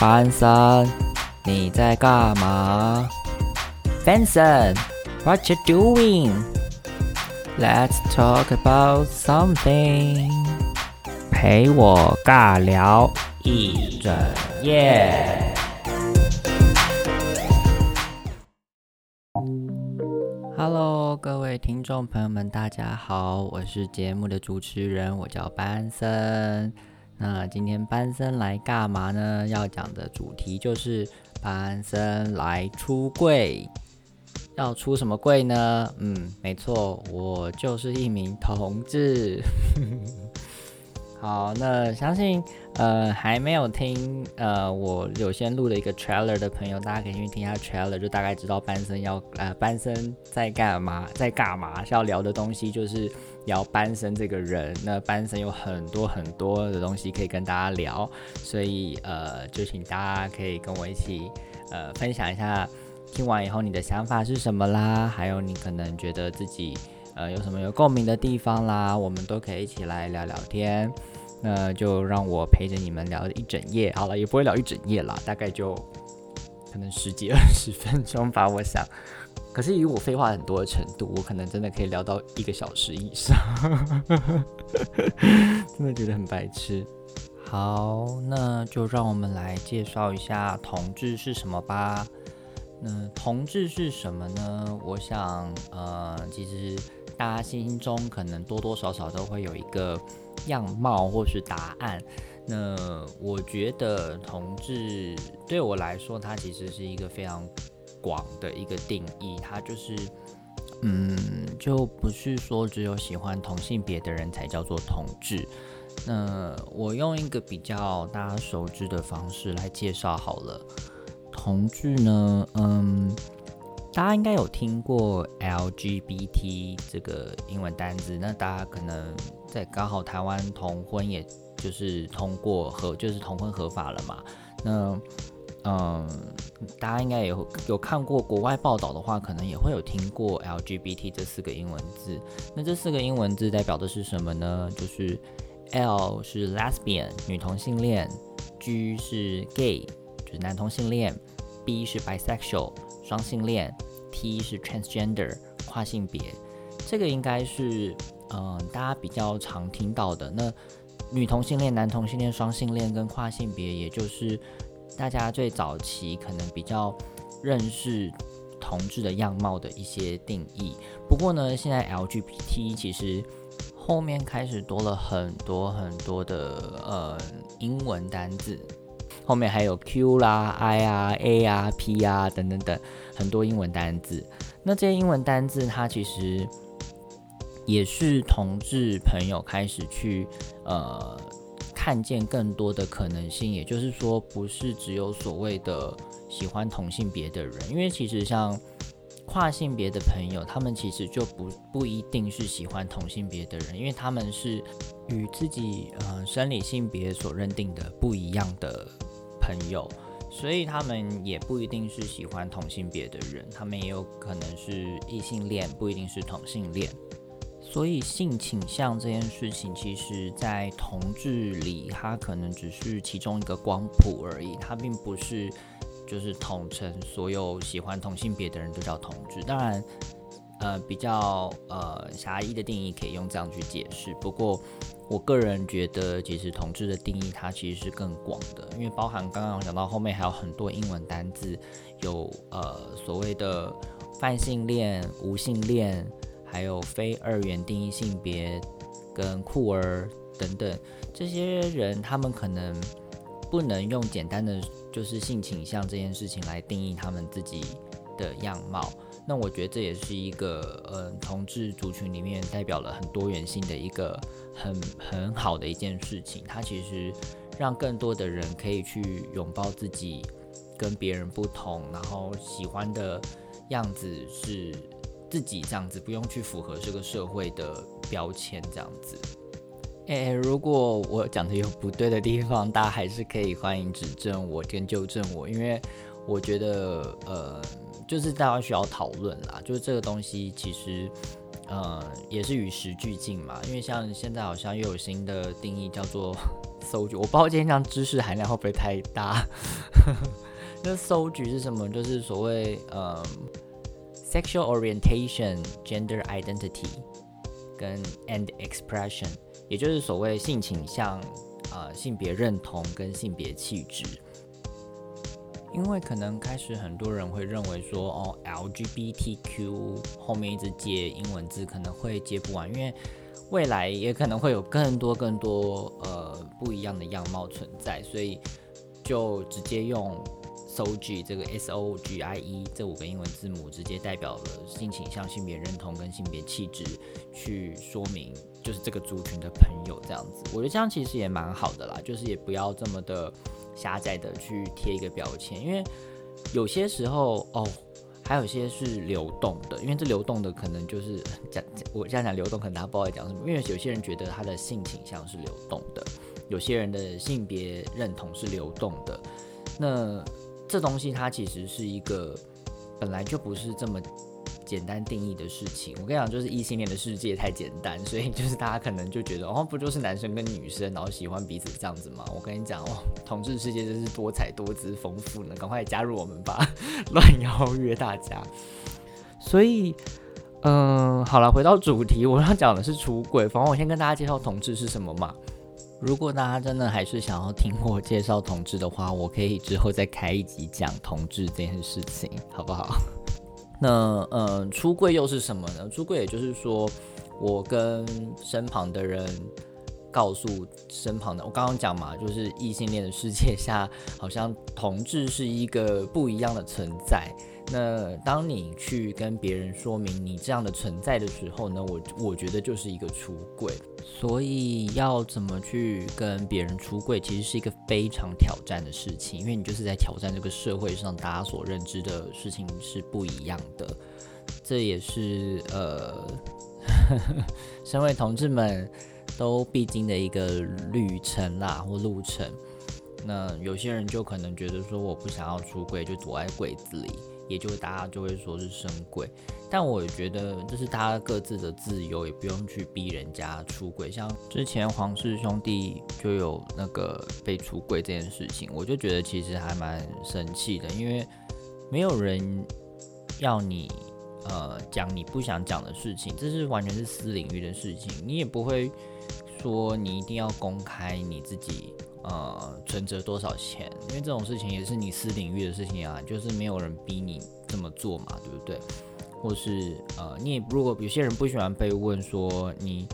班森，你在干嘛？Benson，What you doing？Let's talk about something。陪我尬聊一整夜。Hello，各位听众朋友们，大家好，我是节目的主持人，我叫班森。那今天班森来干嘛呢？要讲的主题就是班森来出柜。要出什么柜呢？嗯，没错，我就是一名同志。好，那相信呃还没有听呃我有先录了一个 trailer 的朋友，大家可以去听一下 trailer，就大概知道班森要呃班森在干嘛，在干嘛是要聊的东西就是聊班森这个人。那班森有很多很多的东西可以跟大家聊，所以呃就请大家可以跟我一起呃分享一下，听完以后你的想法是什么啦，还有你可能觉得自己呃有什么有共鸣的地方啦，我们都可以一起来聊聊天。那就让我陪着你们聊一整夜，好了，也不会聊一整夜啦，大概就可能十几二十分钟吧，我想。可是以我废话很多的程度，我可能真的可以聊到一个小时以上，真的觉得很白痴。好，那就让我们来介绍一下同志是什么吧。那同志是什么呢？我想，呃，其实大家心中可能多多少少都会有一个。样貌或是答案，那我觉得同志对我来说，它其实是一个非常广的一个定义。它就是，嗯，就不是说只有喜欢同性别的人才叫做同志。那我用一个比较大家熟知的方式来介绍好了，同志呢，嗯。大家应该有听过 LGBT 这个英文单字，那大家可能在刚好台湾同婚，也就是通过合，就是同婚合法了嘛。那嗯，大家应该有有看过国外报道的话，可能也会有听过 LGBT 这四个英文字。那这四个英文字代表的是什么呢？就是 L 是 Lesbian 女同性恋，G 是 Gay 就是男同性恋，B 是 Bisexual 双性恋。T 是 transgender 跨性别，这个应该是嗯大家比较常听到的。那女同性恋、男同性恋、双性恋跟跨性别，也就是大家最早期可能比较认识同志的样貌的一些定义。不过呢，现在 LGBT 其实后面开始多了很多很多的呃英文单字。后面还有 Q 啦、I 啊、A 啊、P 啊等等等很多英文单字。那这些英文单字，它其实也是同志朋友开始去呃看见更多的可能性。也就是说，不是只有所谓的喜欢同性别的人，因为其实像跨性别的朋友，他们其实就不不一定是喜欢同性别的人，因为他们是与自己呃生理性别所认定的不一样的。朋友，所以他们也不一定是喜欢同性别的人，他们也有可能是异性恋，不一定是同性恋。所以性倾向这件事情，其实在同志里，它可能只是其中一个光谱而已，它并不是就是统称所有喜欢同性别的人都叫同志。当然，呃，比较呃狭义的定义可以用这样去解释，不过。我个人觉得，其实同志的定义它其实是更广的，因为包含刚刚讲到后面还有很多英文单字，有呃所谓的泛性恋、无性恋，还有非二元定义性别跟酷儿等等，这些人他们可能不能用简单的就是性倾向这件事情来定义他们自己的样貌。那我觉得这也是一个，嗯，同志族群里面代表了很多元性的一个很很好的一件事情。它其实让更多的人可以去拥抱自己跟别人不同，然后喜欢的样子是自己这样子，不用去符合这个社会的标签这样子。诶，如果我讲的有不对的地方，大家还是可以欢迎指正我跟纠正我，因为我觉得，呃。就是大家需要讨论啦，就是这个东西其实，呃，也是与时俱进嘛。因为像现在好像又有新的定义叫做 搜剧，我不知道今天这样知识含量会不会太大。那搜举是什么？就是所谓呃，sexual orientation、gender identity 跟 and expression，也就是所谓性倾向、呃性别认同跟性别气质。因为可能开始很多人会认为说，哦，LGBTQ 后面一直接英文字可能会接不完，因为未来也可能会有更多更多呃不一样的样貌存在，所以就直接用 SOG 这个 S O G I E 这五个英文字母，直接代表了性倾向、性别认同跟性别气质，去说明就是这个族群的朋友这样子。我觉得这样其实也蛮好的啦，就是也不要这么的。狭窄的去贴一个标签，因为有些时候哦，还有些是流动的，因为这流动的可能就是讲我这样讲流动，可能大家不知道在讲什么。因为有些人觉得他的性倾向是流动的，有些人的性别认同是流动的，那这东西它其实是一个本来就不是这么。简单定义的事情，我跟你讲，就是异性恋的世界太简单，所以就是大家可能就觉得，哦，不就是男生跟女生，然后喜欢彼此这样子吗？我跟你讲，哦，同志世界真是多彩多姿、丰富呢，赶快加入我们吧！乱邀约大家。所以，嗯，好了，回到主题，我要讲的是出轨。反正我先跟大家介绍同志是什么嘛。如果大家真的还是想要听我介绍同志的话，我可以之后再开一集讲同志这件事情，好不好？那呃，出柜又是什么呢？出柜也就是说，我跟身旁的人告诉身旁的，我刚刚讲嘛，就是异性恋的世界下，好像同志是一个不一样的存在。那当你去跟别人说明你这样的存在的时候呢，我我觉得就是一个出柜。所以要怎么去跟别人出柜，其实是一个非常挑战的事情，因为你就是在挑战这个社会上大家所认知的事情是不一样的。这也是呃，身为同志们都必经的一个旅程啦，或路程。那有些人就可能觉得说，我不想要出柜，就躲在柜子里。也就大家就会说是生鬼，但我觉得这是大家各自的自由，也不用去逼人家出轨。像之前黄氏兄弟就有那个被出轨这件事情，我就觉得其实还蛮生气的，因为没有人要你呃讲你不想讲的事情，这是完全是私领域的事情，你也不会说你一定要公开你自己。呃，存折多少钱？因为这种事情也是你私领域的事情啊，就是没有人逼你这么做嘛，对不对？或是呃，你也如果有些人不喜欢被问说你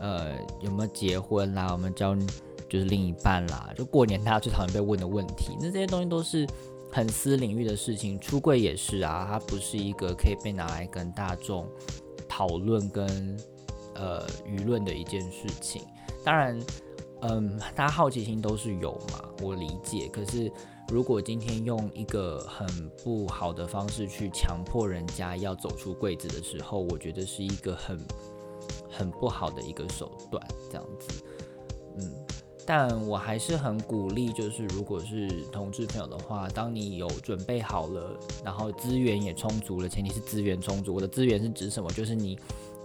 呃有没有结婚啦，我们交就是另一半啦，就过年大家最讨厌被问的问题，那这些东西都是很私领域的事情。出柜也是啊，它不是一个可以被拿来跟大众讨论跟呃舆论的一件事情。当然。嗯，大家好奇心都是有嘛，我理解。可是如果今天用一个很不好的方式去强迫人家要走出柜子的时候，我觉得是一个很很不好的一个手段，这样子。嗯，但我还是很鼓励，就是如果是同志朋友的话，当你有准备好了，然后资源也充足了，前提是资源充足。我的资源是指什么？就是你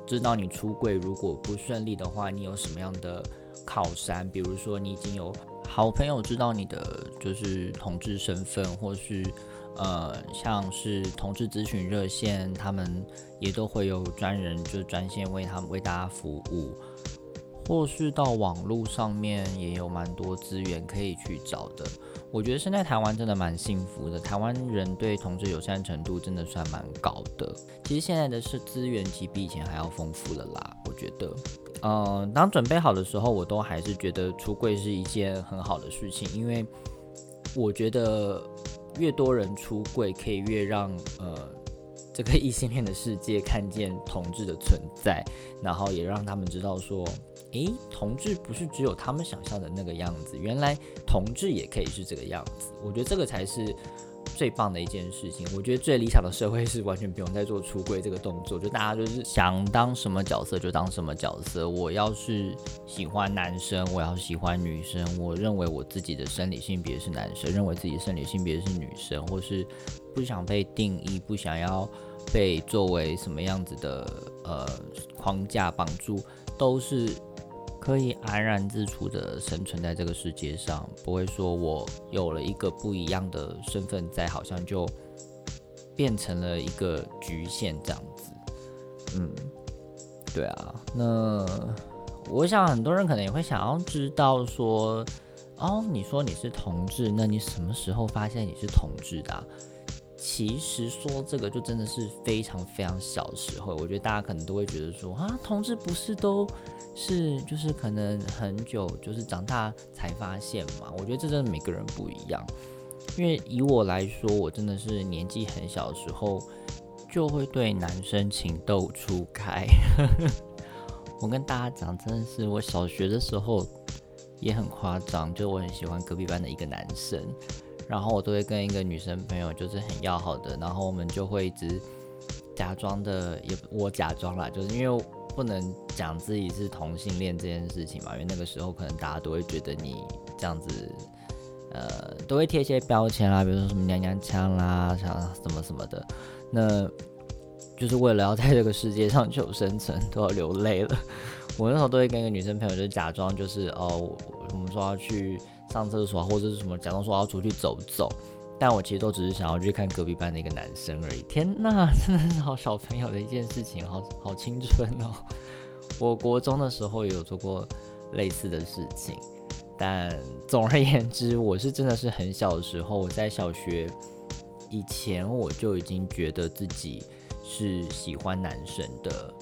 知道你出柜如果不顺利的话，你有什么样的？靠山，比如说你已经有好朋友知道你的就是同志身份，或是呃像是同志咨询热线，他们也都会有专人就专线为他们为大家服务，或是到网络上面也有蛮多资源可以去找的。我觉得现在台湾真的蛮幸福的，台湾人对同志友善程度真的算蛮高的。其实现在的是资源其实比以前还要丰富了啦，我觉得。嗯，当准备好的时候，我都还是觉得出柜是一件很好的事情，因为我觉得越多人出柜，可以越让呃这个异性恋的世界看见同志的存在，然后也让他们知道说，诶，同志不是只有他们想象的那个样子，原来同志也可以是这个样子。我觉得这个才是。最棒的一件事情，我觉得最理想的社会是完全不用再做出柜这个动作，就大家就是想当什么角色就当什么角色。我要是喜欢男生，我要喜欢女生，我认为我自己的生理性别是男生，认为自己的生理性别是女生，或是不想被定义，不想要被作为什么样子的呃框架绑住，都是。可以安然自处的生存在这个世界上，不会说我有了一个不一样的身份在，好像就变成了一个局限这样子。嗯，对啊，那我想很多人可能也会想要知道说，哦，你说你是同志，那你什么时候发现你是同志的？其实说这个就真的是非常非常小时候，我觉得大家可能都会觉得说啊，同志不是都是就是可能很久就是长大才发现嘛？我觉得这真的每个人不一样，因为以我来说，我真的是年纪很小的时候就会对男生情窦初开。我跟大家讲，真的是我小学的时候也很夸张，就我很喜欢隔壁班的一个男生。然后我都会跟一个女生朋友，就是很要好的，然后我们就会一直假装的，也我假装啦，就是因为不能讲自己是同性恋这件事情嘛，因为那个时候可能大家都会觉得你这样子，呃，都会贴一些标签啦，比如说什么娘娘腔啦，像什么什么的，那就是为了要在这个世界上求生存，都要流泪了。我那时候都会跟一个女生朋友，就假装就是哦，我们说要去。上厕所或者是什么，假装说我要出去走走，但我其实都只是想要去看隔壁班的一个男生而已。天呐，真的是好小朋友的一件事情，好好青春哦！我国中的时候也有做过类似的事情，但总而言之，我是真的是很小的时候，我在小学以前我就已经觉得自己是喜欢男生的，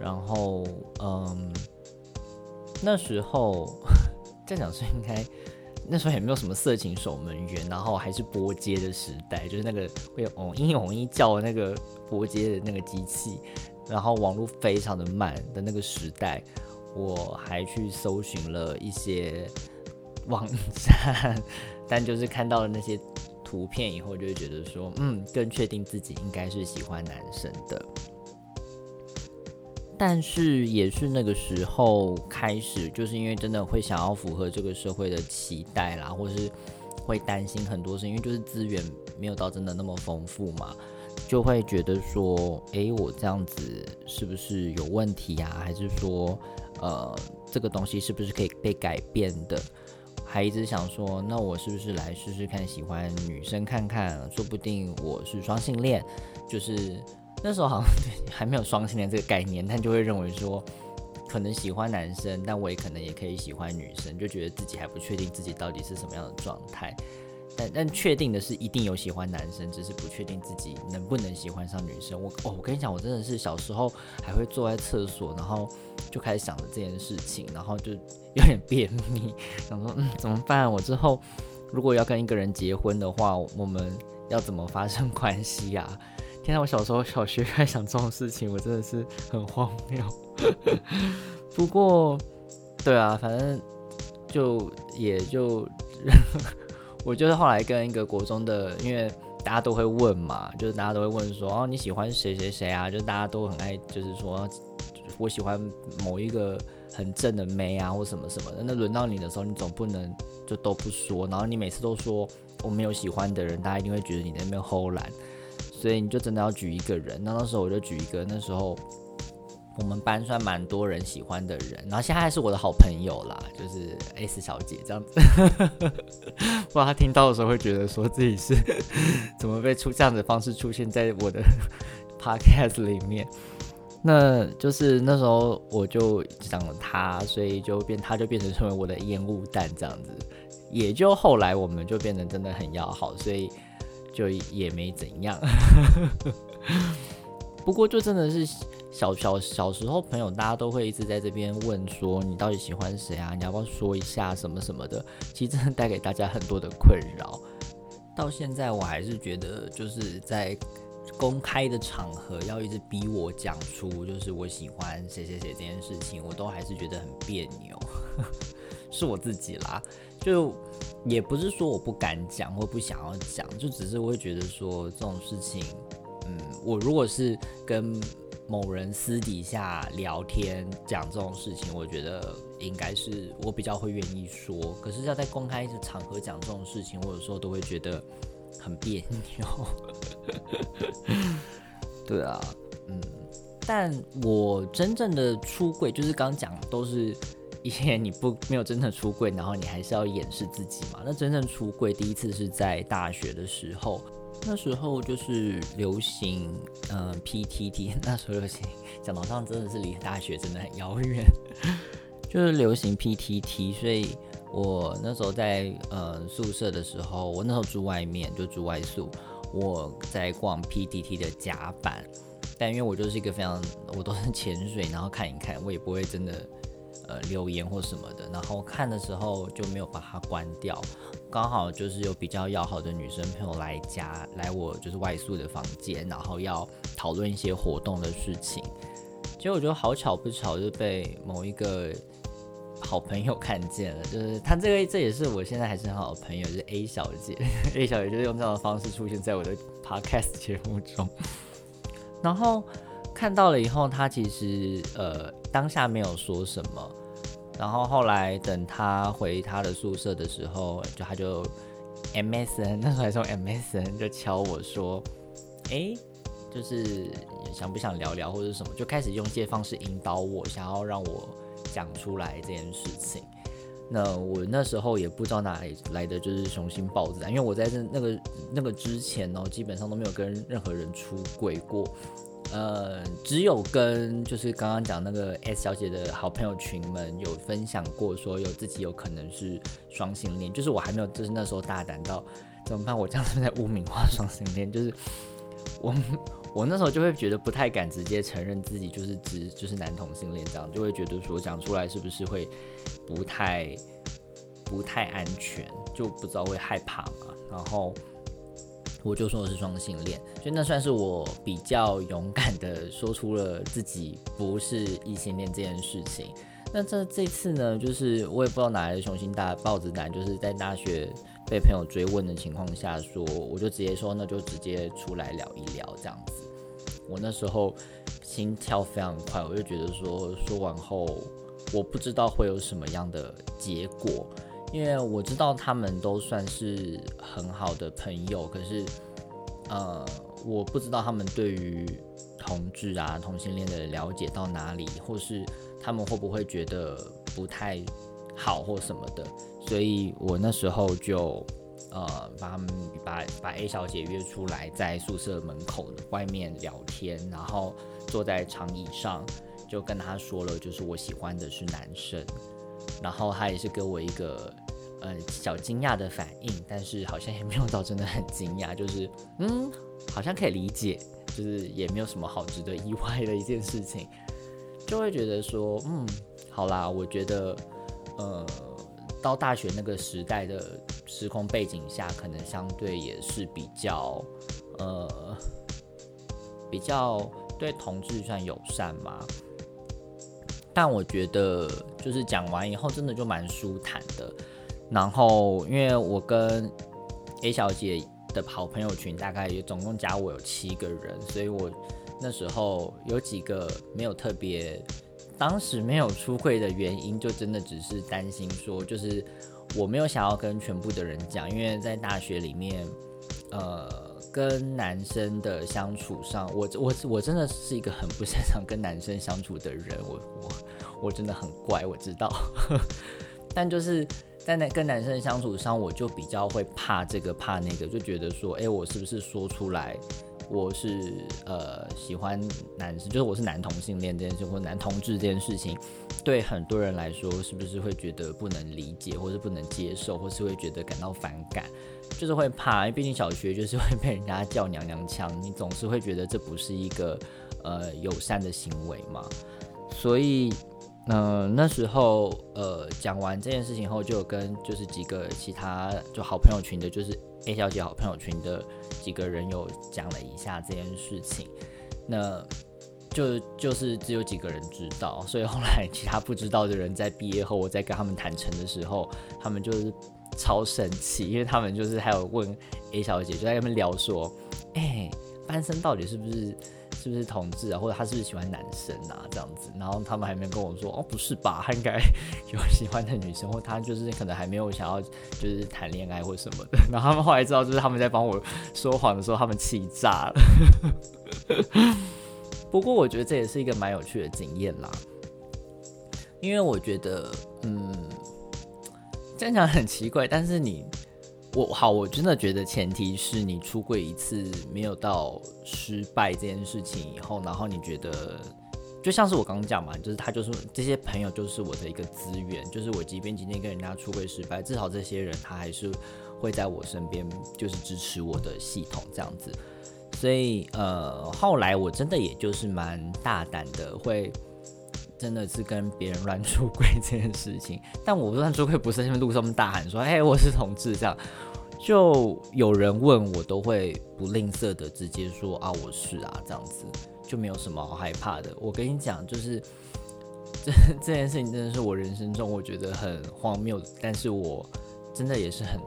然后嗯，那时候 这样讲是应该。那时候也没有什么色情守门员，然后还是拨接的时代，就是那个会哦嘤嘤嘤叫的那个拨接的那个机器，然后网络非常的慢的那个时代，我还去搜寻了一些网站，但就是看到了那些图片以后，就会觉得说，嗯，更确定自己应该是喜欢男生的。但是也是那个时候开始，就是因为真的会想要符合这个社会的期待啦，或是会担心很多事，因为就是资源没有到真的那么丰富嘛，就会觉得说，诶，我这样子是不是有问题呀？还是说，呃，这个东西是不是可以被改变的？还一直想说，那我是不是来试试看喜欢女生看看，说不定我是双性恋，就是。那时候好像 还没有双性恋这个概念，但就会认为说，可能喜欢男生，但我也可能也可以喜欢女生，就觉得自己还不确定自己到底是什么样的状态。但但确定的是，一定有喜欢男生，只是不确定自己能不能喜欢上女生。我哦，我跟你讲，我真的是小时候还会坐在厕所，然后就开始想着这件事情，然后就有点便秘，想说嗯怎么办？我之后如果要跟一个人结婚的话，我们要怎么发生关系呀？天呐，我小时候小学开始想这种事情，我真的是很荒谬。不过，对啊，反正就也就，我就是后来跟一个国中的，因为大家都会问嘛，就是大家都会问说，哦，你喜欢谁谁谁啊？就是大家都很爱，就是说我喜欢某一个很正的妹啊，或什么什么的。那轮到你的时候，你总不能就都不说，然后你每次都说我没有喜欢的人，大家一定会觉得你在那边偷懒。所以你就真的要举一个人，那那时候我就举一个，那时候我们班算蛮多人喜欢的人，然后现在还是我的好朋友啦，就是 S 小姐这样子。不知道他听到的时候会觉得说自己是怎么被出这样的方式出现在我的 podcast 里面，那就是那时候我就讲了他，所以就变他就变成成为我的烟雾弹这样子，也就后来我们就变得真的很要好，所以。就也没怎样，不过就真的是小小小时候朋友，大家都会一直在这边问说你到底喜欢谁啊？你要不要说一下什么什么的？其实真的带给大家很多的困扰。到现在我还是觉得，就是在公开的场合要一直逼我讲出就是我喜欢谁谁谁这件事情，我都还是觉得很别扭。是我自己啦，就。也不是说我不敢讲或不想要讲，就只是我会觉得说这种事情，嗯，我如果是跟某人私底下聊天讲这种事情，我觉得应该是我比较会愿意说。可是要在公开的场合讲这种事情，我有时候都会觉得很别扭。对啊，嗯，但我真正的出柜，就是刚讲都是。因为你不没有真正出柜，然后你还是要掩饰自己嘛。那真正出柜第一次是在大学的时候，那时候就是流行嗯 PTT，那时候流行讲到上真的是离大学真的很遥远，就是流行 PTT，所以我那时候在呃宿舍的时候，我那时候住外面就住外宿，我在逛 PTT 的甲板。但因为我就是一个非常，我都是潜水，然后看一看，我也不会真的呃留言或什么的。然后看的时候就没有把它关掉。刚好就是有比较要好的女生朋友来家，来我就是外宿的房间，然后要讨论一些活动的事情。结果我觉得好巧不巧，就被某一个好朋友看见了。就是他这个，这也是我现在还是很好的朋友，就是 A 小姐。A 小姐就是用这样的方式出现在我的 Podcast 节目中。然后看到了以后，他其实呃当下没有说什么。然后后来等他回他的宿舍的时候，就他就 MSN 那时候还用 MSN 就敲我说，哎，就是想不想聊聊或者什么，就开始用这些方式引导我，想要让我讲出来这件事情。那我那时候也不知道哪里来的就是雄心豹子，因为我在那那个那个之前呢，基本上都没有跟任何人出轨过，呃，只有跟就是刚刚讲那个 S 小姐的好朋友群们有分享过，说有自己有可能是双性恋，就是我还没有就是那时候大胆到怎么办？我这样是在污名化双性恋，就是我我那时候就会觉得不太敢直接承认自己就是只就是男同性恋，这样就会觉得说讲出来是不是会。不太不太安全，就不知道会害怕嘛。然后我就说我是双性恋，所以那算是我比较勇敢的说出了自己不是异性恋这件事情。那这这次呢，就是我也不知道哪来的雄心大豹子胆，就是在大学被朋友追问的情况下说，我就直接说那就直接出来聊一聊这样子。我那时候心跳非常快，我就觉得说说完后。我不知道会有什么样的结果，因为我知道他们都算是很好的朋友，可是，呃，我不知道他们对于同志啊、同性恋的了解到哪里，或是他们会不会觉得不太好或什么的，所以我那时候就呃把他们把把 A 小姐约出来，在宿舍门口外面聊天，然后坐在长椅上。就跟他说了，就是我喜欢的是男生，然后他也是给我一个呃小惊讶的反应，但是好像也没有到真的很惊讶，就是嗯，好像可以理解，就是也没有什么好值得意外的一件事情，就会觉得说，嗯，好啦，我觉得呃，到大学那个时代的时空背景下，可能相对也是比较呃比较对同志算友善嘛。但我觉得，就是讲完以后，真的就蛮舒坦的。然后，因为我跟 A 小姐的好朋友群，大概也总共加我有七个人，所以我那时候有几个没有特别，当时没有出柜的原因，就真的只是担心说，就是我没有想要跟全部的人讲，因为在大学里面，呃。跟男生的相处上，我我我真的是一个很不擅长跟男生相处的人，我我我真的很怪，我知道，但就是在那跟男生相处上，我就比较会怕这个怕那个，就觉得说，哎，我是不是说出来我是呃喜欢男生，就是我是男同性恋这件事，或男同志这件事情，对很多人来说，是不是会觉得不能理解，或是不能接受，或是会觉得感到反感？就是会怕，因为毕竟小学就是会被人家叫娘娘腔，你总是会觉得这不是一个呃友善的行为嘛。所以，那，那时候呃讲完这件事情后，就有跟就是几个其他就好朋友群的，就是 A 小姐好朋友群的几个人有讲了一下这件事情。那就就是只有几个人知道，所以后来其他不知道的人在毕业后，我在跟他们坦诚的时候，他们就是。超生气，因为他们就是还有问 A 小姐，就在跟他们聊说，哎，班生到底是不是是不是同志啊，或者他是不是喜欢男生啊这样子，然后他们还没跟我说，哦，不是吧，他应该 有喜欢的女生，或他就是可能还没有想要就是谈恋爱或什么的，然后他们后来知道就是他们在帮我说谎的时候，他们气炸了。不过我觉得这也是一个蛮有趣的经验啦。因为我觉得，嗯，这样讲很奇怪，但是你，我好，我真的觉得前提是你出柜一次没有到失败这件事情以后，然后你觉得，就像是我刚刚讲嘛，就是他就是这些朋友就是我的一个资源，就是我即便今天跟人家出柜失败，至少这些人他还是会在我身边，就是支持我的系统这样子。所以，呃，后来我真的也就是蛮大胆的，会。真的是跟别人乱出轨这件事情，但我乱出轨不是在路上大喊说“哎，我是同志”这样，就有人问我都会不吝啬的直接说“啊，我是啊”这样子，就没有什么好害怕的。我跟你讲，就是 这这件事情真的是我人生中我觉得很荒谬，但是我真的也是很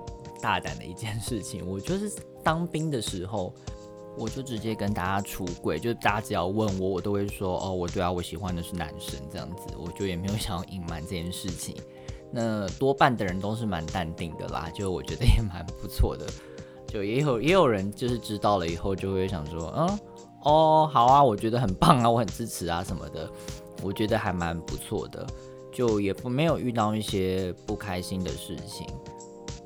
大胆的一件事情。我就是当兵的时候。我就直接跟大家出柜，就大家只要问我，我都会说哦，我对啊，我喜欢的是男生这样子，我就也没有想要隐瞒这件事情。那多半的人都是蛮淡定的啦，就我觉得也蛮不错的。就也有也有人就是知道了以后就会想说，嗯，哦，好啊，我觉得很棒啊，我很支持啊什么的，我觉得还蛮不错的，就也不没有遇到一些不开心的事情。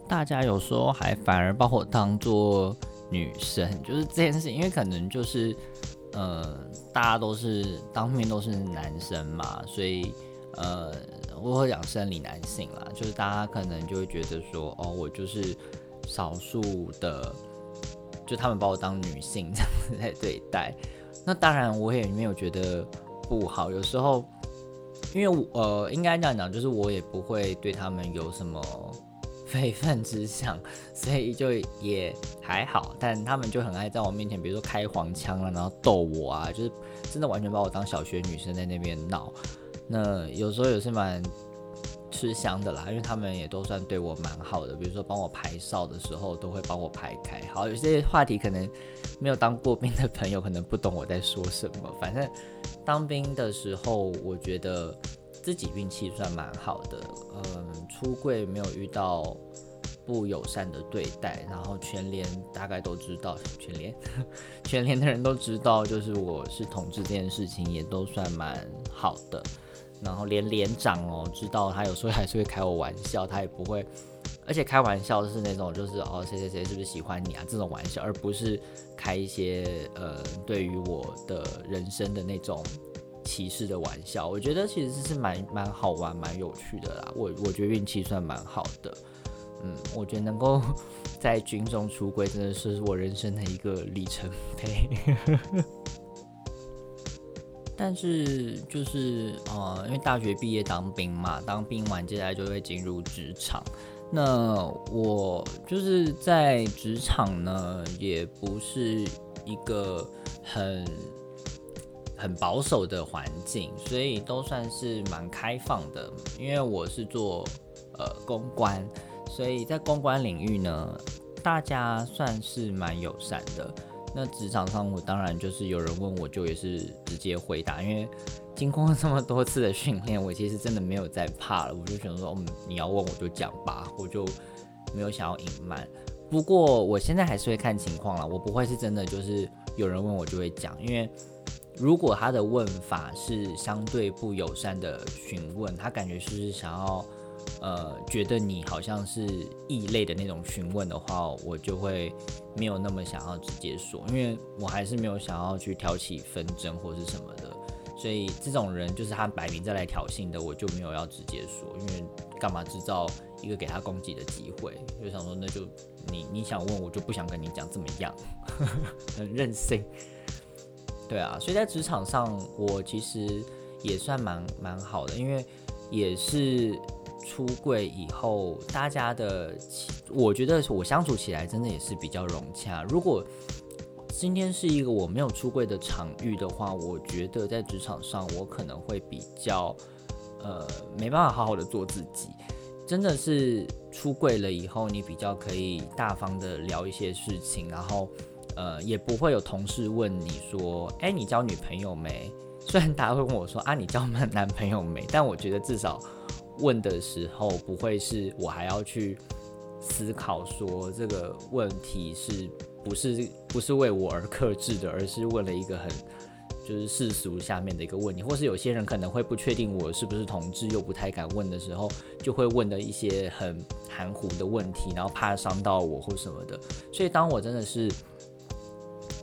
大家有时候还反而把我当做。女生就是这件事情，因为可能就是，呃，大家都是当面都是男生嘛，所以呃，我会讲生理男性啦，就是大家可能就会觉得说，哦，我就是少数的，就他们把我当女性这样子在对待。那当然我也没有觉得不好，有时候因为呃，应该这样讲，就是我也不会对他们有什么。非分之想，所以就也还好，但他们就很爱在我面前，比如说开黄腔了，然后逗我啊，就是真的完全把我当小学女生在那边闹。那有时候也是蛮吃香的啦，因为他们也都算对我蛮好的，比如说帮我排哨的时候都会帮我排开。好，有些话题可能没有当过兵的朋友可能不懂我在说什么，反正当兵的时候，我觉得。自己运气算蛮好的，嗯，出柜没有遇到不友善的对待，然后全连大概都知道，全连 全连的人都知道，就是我是同志这件事情也都算蛮好的，然后连连长哦知道，他有时候还是会开我玩笑，他也不会，而且开玩笑是那种就是哦谁谁谁是不是喜欢你啊这种玩笑，而不是开一些呃对于我的人生的那种。歧视的玩笑，我觉得其实是蛮蛮好玩、蛮有趣的啦。我我觉得运气算蛮好的，嗯，我觉得能够 在军中出柜，真的是我人生的一个里程碑。但是就是呃，因为大学毕业当兵嘛，当兵完接下来就会进入职场。那我就是在职场呢，也不是一个很。很保守的环境，所以都算是蛮开放的。因为我是做呃公关，所以在公关领域呢，大家算是蛮友善的。那职场上，我当然就是有人问我就也是直接回答，因为经过这么多次的训练，我其实真的没有再怕了。我就想说，嗯，你要问我就讲吧，我就没有想要隐瞒。不过我现在还是会看情况了，我不会是真的就是有人问我就会讲，因为。如果他的问法是相对不友善的询问，他感觉是想要，呃，觉得你好像是异类的那种询问的话，我就会没有那么想要直接说，因为我还是没有想要去挑起纷争或是什么的，所以这种人就是他摆明再来挑衅的，我就没有要直接说，因为干嘛制造一个给他攻击的机会？就想说那就你你想问我就不想跟你讲怎么样，很任性。对啊，所以在职场上，我其实也算蛮蛮好的，因为也是出柜以后，大家的，我觉得我相处起来真的也是比较融洽。如果今天是一个我没有出柜的场域的话，我觉得在职场上我可能会比较，呃，没办法好好的做自己。真的是出柜了以后，你比较可以大方的聊一些事情，然后。呃，也不会有同事问你说，哎，你交女朋友没？虽然大家会问我说，啊，你交男朋友没？但我觉得至少问的时候，不会是我还要去思考说这个问题是不是不是为我而克制的，而是问了一个很就是世俗下面的一个问题，或是有些人可能会不确定我是不是同志，又不太敢问的时候，就会问的一些很含糊的问题，然后怕伤到我或什么的。所以当我真的是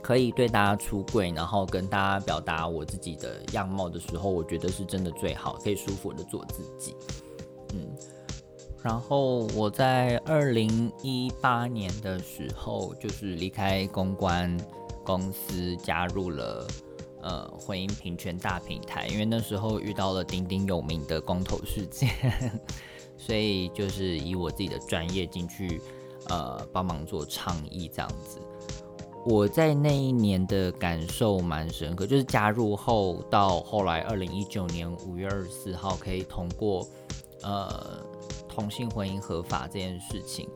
可以对大家出柜，然后跟大家表达我自己的样貌的时候，我觉得是真的最好，可以舒服的做自己。嗯，然后我在二零一八年的时候，就是离开公关公司，加入了。呃，婚姻平权大平台，因为那时候遇到了鼎鼎有名的公投事件，所以就是以我自己的专业进去，呃，帮忙做倡议这样子。我在那一年的感受蛮深刻，就是加入后到后来二零一九年五月二十四号可以通过，呃，同性婚姻合法这件事情，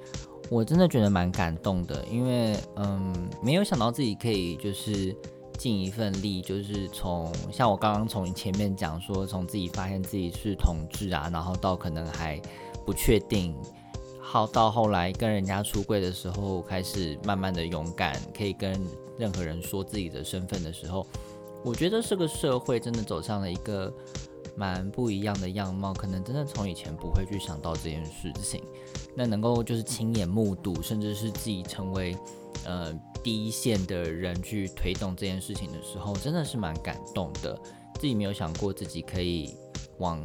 我真的觉得蛮感动的，因为嗯，没有想到自己可以就是。尽一份力，就是从像我刚刚从前面讲说，从自己发现自己是同志啊，然后到可能还不确定，好到后来跟人家出柜的时候，开始慢慢的勇敢，可以跟任何人说自己的身份的时候，我觉得这个社会真的走向了一个蛮不一样的样貌，可能真的从以前不会去想到这件事情，那能够就是亲眼目睹，甚至是自己成为。呃，第一线的人去推动这件事情的时候，真的是蛮感动的。自己没有想过自己可以往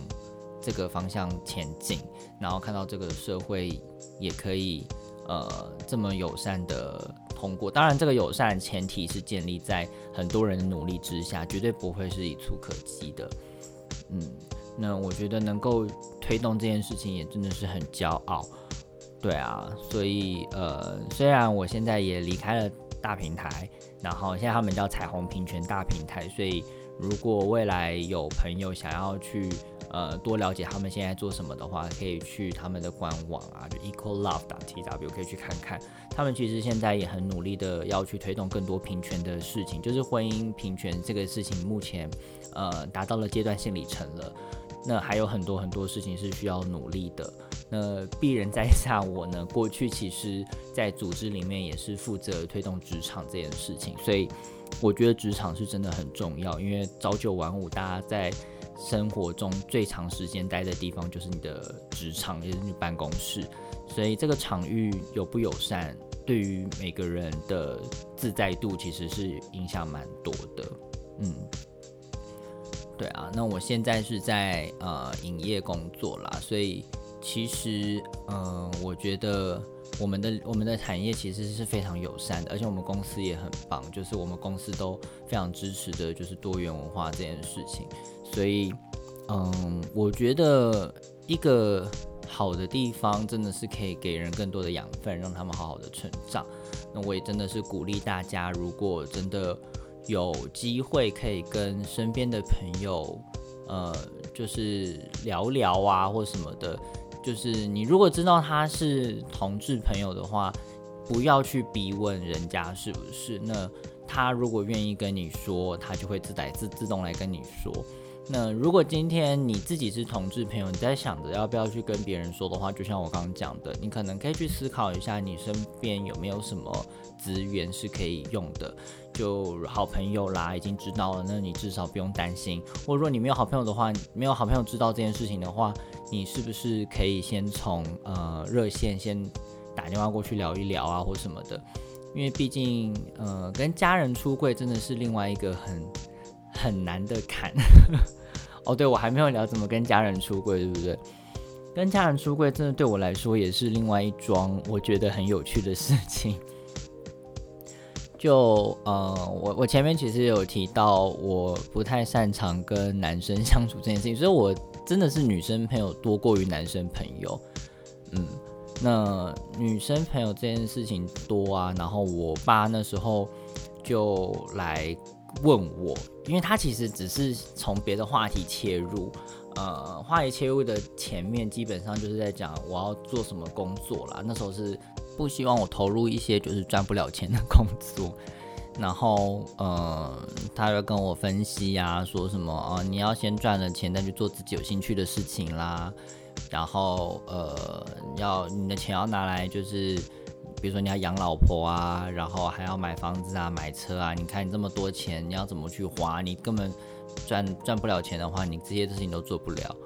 这个方向前进，然后看到这个社会也可以呃这么友善的通过。当然，这个友善前提是建立在很多人的努力之下，绝对不会是一蹴可及的。嗯，那我觉得能够推动这件事情，也真的是很骄傲。对啊，所以呃，虽然我现在也离开了大平台，然后现在他们叫彩虹平权大平台，所以如果未来有朋友想要去呃多了解他们现在做什么的话，可以去他们的官网啊，就 equal love 的 T W 可以去看看。他们其实现在也很努力的要去推动更多平权的事情，就是婚姻平权这个事情目前呃达到了阶段性里程了。那还有很多很多事情是需要努力的。那鄙人在下我呢，过去其实在组织里面也是负责推动职场这件事情，所以我觉得职场是真的很重要。因为朝九晚五，大家在生活中最长时间待的地方就是你的职场，也是你办公室。所以这个场域友不友善，对于每个人的自在度其实是影响蛮多的。嗯。对啊，那我现在是在呃影业工作啦，所以其实嗯，我觉得我们的我们的产业其实是非常友善的，而且我们公司也很棒，就是我们公司都非常支持的，就是多元文化这件事情。所以嗯，我觉得一个好的地方真的是可以给人更多的养分，让他们好好的成长。那我也真的是鼓励大家，如果真的。有机会可以跟身边的朋友，呃，就是聊聊啊，或什么的。就是你如果知道他是同志朋友的话，不要去逼问人家是不是。那他如果愿意跟你说，他就会自带自自动来跟你说。那如果今天你自己是同志朋友，你在想着要不要去跟别人说的话，就像我刚刚讲的，你可能可以去思考一下，你身边有没有什么资源是可以用的。就好朋友啦，已经知道了，那你至少不用担心。或者说你没有好朋友的话，没有好朋友知道这件事情的话，你是不是可以先从呃热线先打电话过去聊一聊啊，或什么的？因为毕竟呃跟家人出柜真的是另外一个很很难的坎。哦，对我还没有聊怎么跟家人出柜，对不对？跟家人出柜真的对我来说也是另外一桩我觉得很有趣的事情。就呃，我我前面其实有提到，我不太擅长跟男生相处这件事情，所以我真的是女生朋友多过于男生朋友。嗯，那女生朋友这件事情多啊，然后我爸那时候就来问我，因为他其实只是从别的话题切入，呃，话题切入的前面基本上就是在讲我要做什么工作啦，那时候是。不希望我投入一些就是赚不了钱的工作，然后呃，他就跟我分析呀，说什么啊，你要先赚了钱再去做自己有兴趣的事情啦，然后呃，要你的钱要拿来就是比如说你要养老婆啊，然后还要买房子啊、买车啊，你看你这么多钱，你要怎么去花？你根本赚赚不了钱的话，你这些事情都做不了。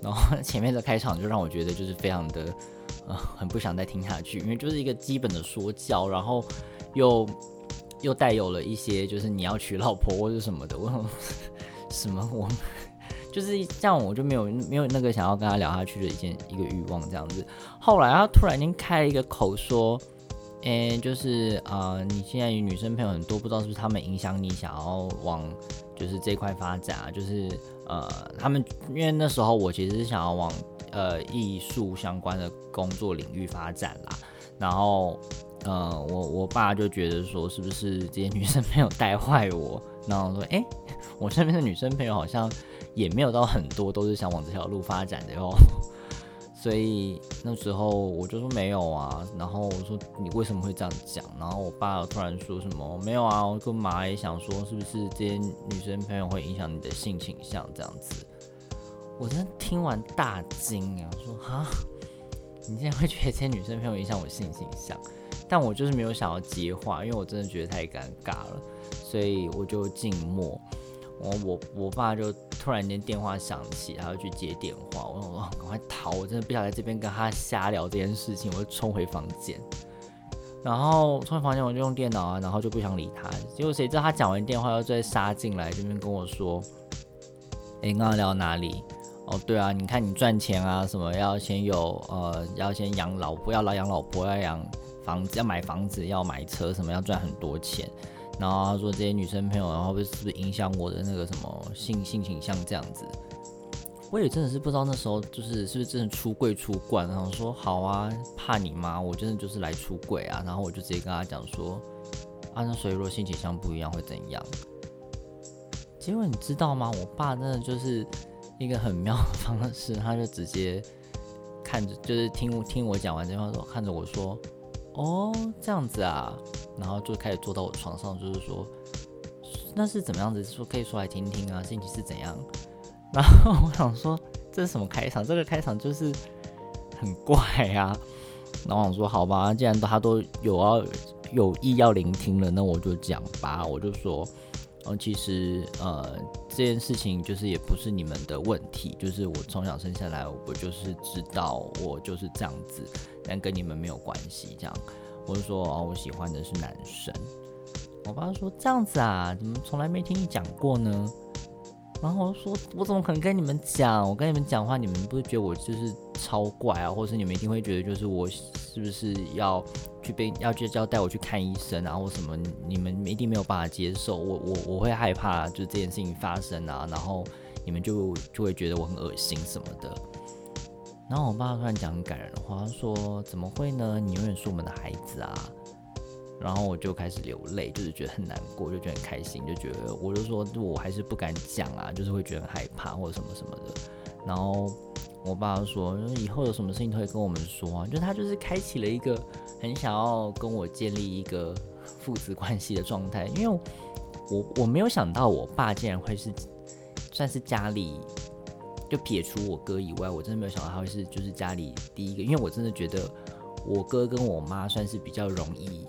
然后前面的开场就让我觉得就是非常的，呃，很不想再听下去，因为就是一个基本的说教，然后又又带有了一些就是你要娶老婆或者什么的，我什么我。就是这样，我就没有没有那个想要跟他聊下去的一件一个欲望这样子。后来他突然间开了一个口说，诶，就是啊，你现在女生朋友很多，不知道是不是他们影响你想要往就是这块发展啊？就是呃，他们因为那时候我其实是想要往呃艺术相关的工作领域发展啦。然后呃，我我爸就觉得说，是不是这些女生朋友带坏我？然后说，诶，我身边的女生朋友好像。也没有到很多，都是想往这条路发展的哟。所以那时候我就说没有啊，然后我说你为什么会这样讲？然后我爸突然说什么没有啊，我跟妈也想说是不是这些女生朋友会影响你的性倾向这样子？我真的听完大惊啊，说哈，你竟然会觉得这些女生朋友影响我性形象？但我就是没有想要接话，因为我真的觉得太尴尬了，所以我就静默。我我我爸就突然间电话响起，他要去接电话，我说赶快逃，我真的不想在这边跟他瞎聊这件事情，我就冲回房间。然后冲回房间，我就用电脑啊，然后就不想理他。结果谁知道他讲完电话，又再杀进来这边跟我说：“哎，刚刚聊哪里？哦，对啊，你看你赚钱啊，什么要先有呃，要先养老婆，要老养老婆，要养房子，要买房子，要买车，什么要赚很多钱。”然后他说这些女生朋友，然后是不是影响我的那个什么性性倾向这样子？我也真的是不知道那时候就是是不是真的出柜出惯，然后说好啊，怕你妈，我真的就是来出柜啊。然后我就直接跟他讲说，啊，那所以如果性倾向不一样会怎样？结果你知道吗？我爸真的就是一个很妙的方式，他就直接看着，就是听听我讲完这话之后，看着我说。哦，这样子啊，然后就开始坐到我床上，就是说，那是怎么样子？说可以说来听听啊，心情是怎样？然后我想说，这是什么开场？这个开场就是很怪呀。然后我想说，好吧，既然他都有要有意要聆听了，那我就讲吧。我就说，嗯，其实呃，这件事情就是也不是你们的问题，就是我从小生下来，我就是知道我就是这样子。但跟你们没有关系，这样，我就说哦，我喜欢的是男生。我爸说这样子啊，怎么从来没听你讲过呢？然后我说我怎么可能跟你们讲？我跟你们讲话，你们不是觉得我就是超怪啊？或者是你们一定会觉得就是我是不是要去被要去要带我去看医生啊？或什么？你们一定没有办法接受我我我会害怕就这件事情发生啊？然后你们就就会觉得我很恶心什么的。然后我爸突然讲很感人的话，他说：“怎么会呢？你永远是我们的孩子啊！”然后我就开始流泪，就是觉得很难过，就觉得很开心，就觉得我就说，我还是不敢讲啊，就是会觉得很害怕或者什么什么的。然后我爸说：“以后有什么事情都会跟我们说啊。”就他就是开启了一个很想要跟我建立一个父子关系的状态，因为我我没有想到我爸竟然会是算是家里。就撇除我哥以外，我真的没有想到他会是就是家里第一个，因为我真的觉得我哥跟我妈算是比较容易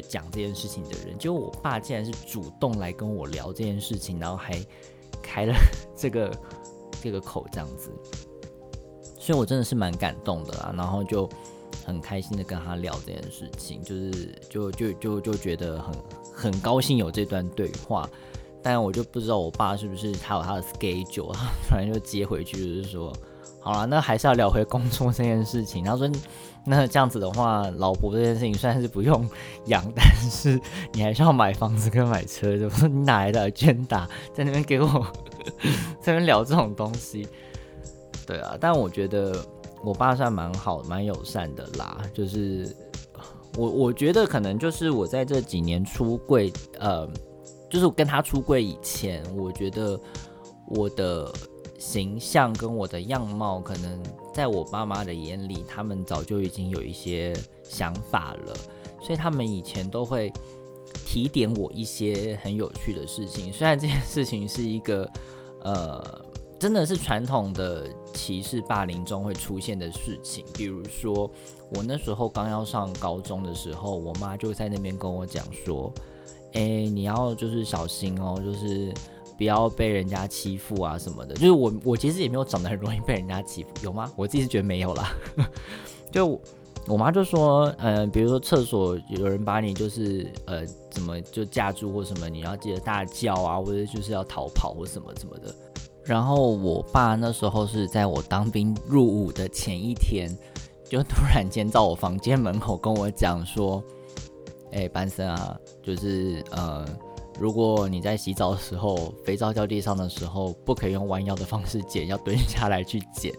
就讲这件事情的人。结果我爸竟然是主动来跟我聊这件事情，然后还开了 这个这个口这样子，所以我真的是蛮感动的啦。然后就很开心的跟他聊这件事情，就是就就就就觉得很很高兴有这段对话。但我就不知道我爸是不是他有他的 schedule，突然就接回去，就是说，好了，那还是要聊回工作这件事情。他说，那这样子的话，老婆这件事情虽然是不用养，但是你还是要买房子跟买车。我说你哪来的捐打在那边给我 在那边聊这种东西？对啊，但我觉得我爸算蛮好、蛮友善的啦。就是我我觉得可能就是我在这几年出柜，呃。就是我跟他出柜以前，我觉得我的形象跟我的样貌，可能在我爸妈的眼里，他们早就已经有一些想法了，所以他们以前都会提点我一些很有趣的事情。虽然这件事情是一个呃，真的是传统的歧视、霸凌中会出现的事情。比如说，我那时候刚要上高中的时候，我妈就在那边跟我讲说：“哎，你要就是小心哦，就是不要被人家欺负啊什么的。”就是我我其实也没有长得很容易被人家欺负，有吗？我自己是觉得没有啦。就我妈就说：“呃，比如说厕所有人把你就是呃怎么就架住或什么，你要记得大叫啊，或者就是要逃跑或什么什么的。”然后我爸那时候是在我当兵入伍的前一天，就突然间到我房间门口跟我讲说：“哎，班森啊，就是呃，如果你在洗澡的时候，肥皂掉地上的时候，不可以用弯腰的方式捡，要蹲下来去捡。”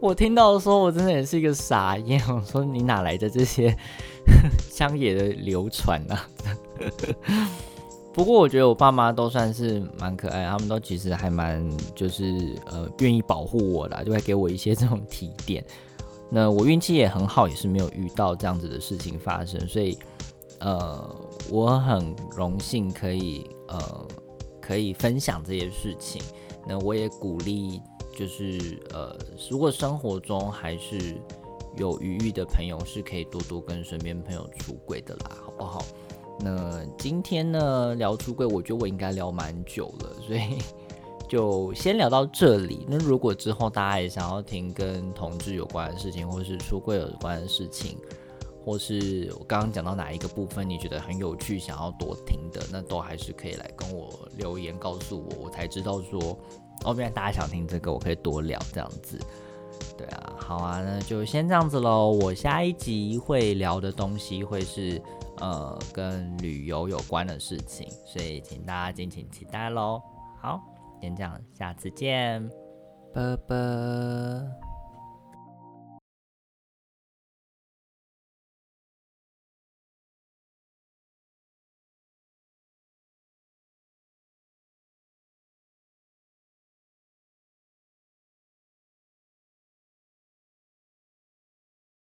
我听到的时候，我真的也是一个傻眼。我说：“你哪来的这些 乡野的流传呢？”不过我觉得我爸妈都算是蛮可爱，他们都其实还蛮就是呃愿意保护我的，就会给我一些这种提点。那我运气也很好，也是没有遇到这样子的事情发生，所以呃我很荣幸可以呃可以分享这些事情。那我也鼓励就是呃如果生活中还是有余裕的朋友，是可以多多跟身边朋友出轨的啦，好不好？那今天呢聊出柜，我觉得我应该聊蛮久了，所以就先聊到这里。那如果之后大家也想要听跟同志有关的事情，或是出柜有关的事情，或是我刚刚讲到哪一个部分你觉得很有趣，想要多听的，那都还是可以来跟我留言告诉我，我才知道说哦，原来大家想听这个，我可以多聊这样子。对啊，好啊，那就先这样子喽。我下一集会聊的东西会是。呃，跟旅游有关的事情，所以请大家敬请期待喽。好，先这样，下次见，拜拜。